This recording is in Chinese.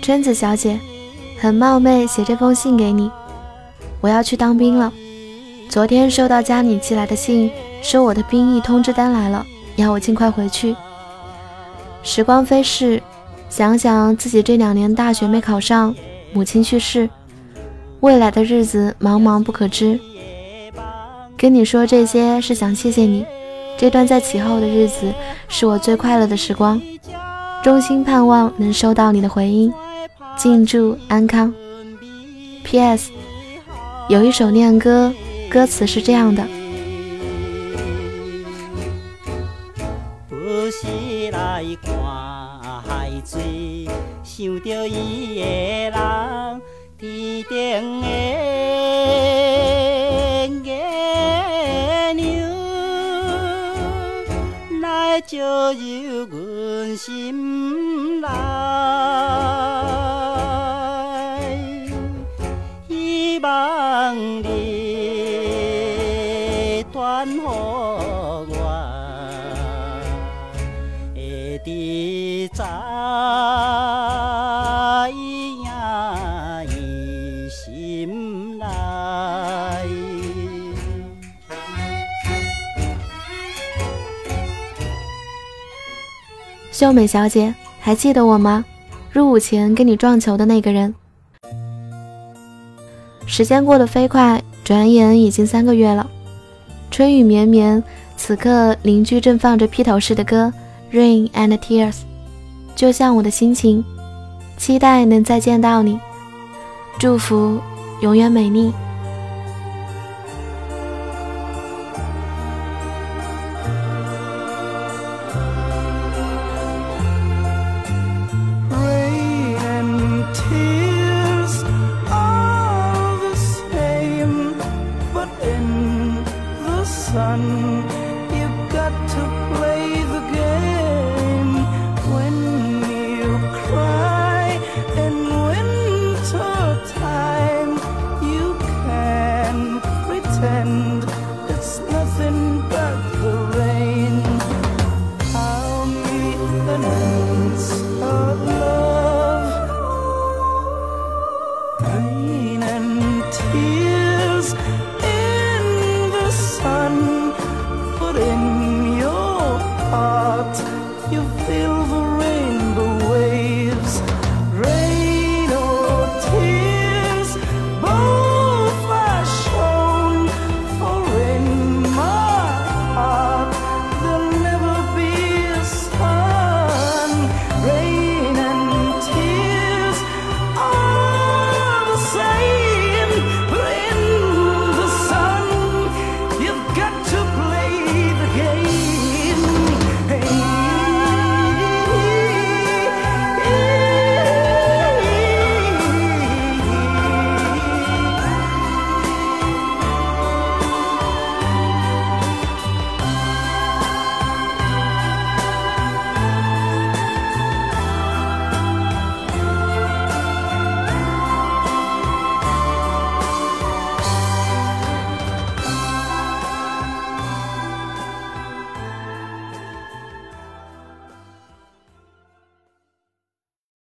贞子小姐，很冒昧写这封信给你。我要去当兵了。昨天收到家里寄来的信，说我的兵役通知单来了，要我尽快回去。时光飞逝，想想自己这两年大学没考上，母亲去世，未来的日子茫茫不可知。跟你说这些是想谢谢你。这段在其后的日子是我最快乐的时光，衷心盼望能收到你的回音，敬祝安康。P.S. 有一首念歌，歌词是这样的。照入阮心内，希望你传予我，会知在。秀美小姐，还记得我吗？入伍前跟你撞球的那个人。时间过得飞快，转眼已经三个月了。春雨绵绵，此刻邻居正放着披头士的歌《Rain and Tears》，就像我的心情，期待能再见到你，祝福永远美丽。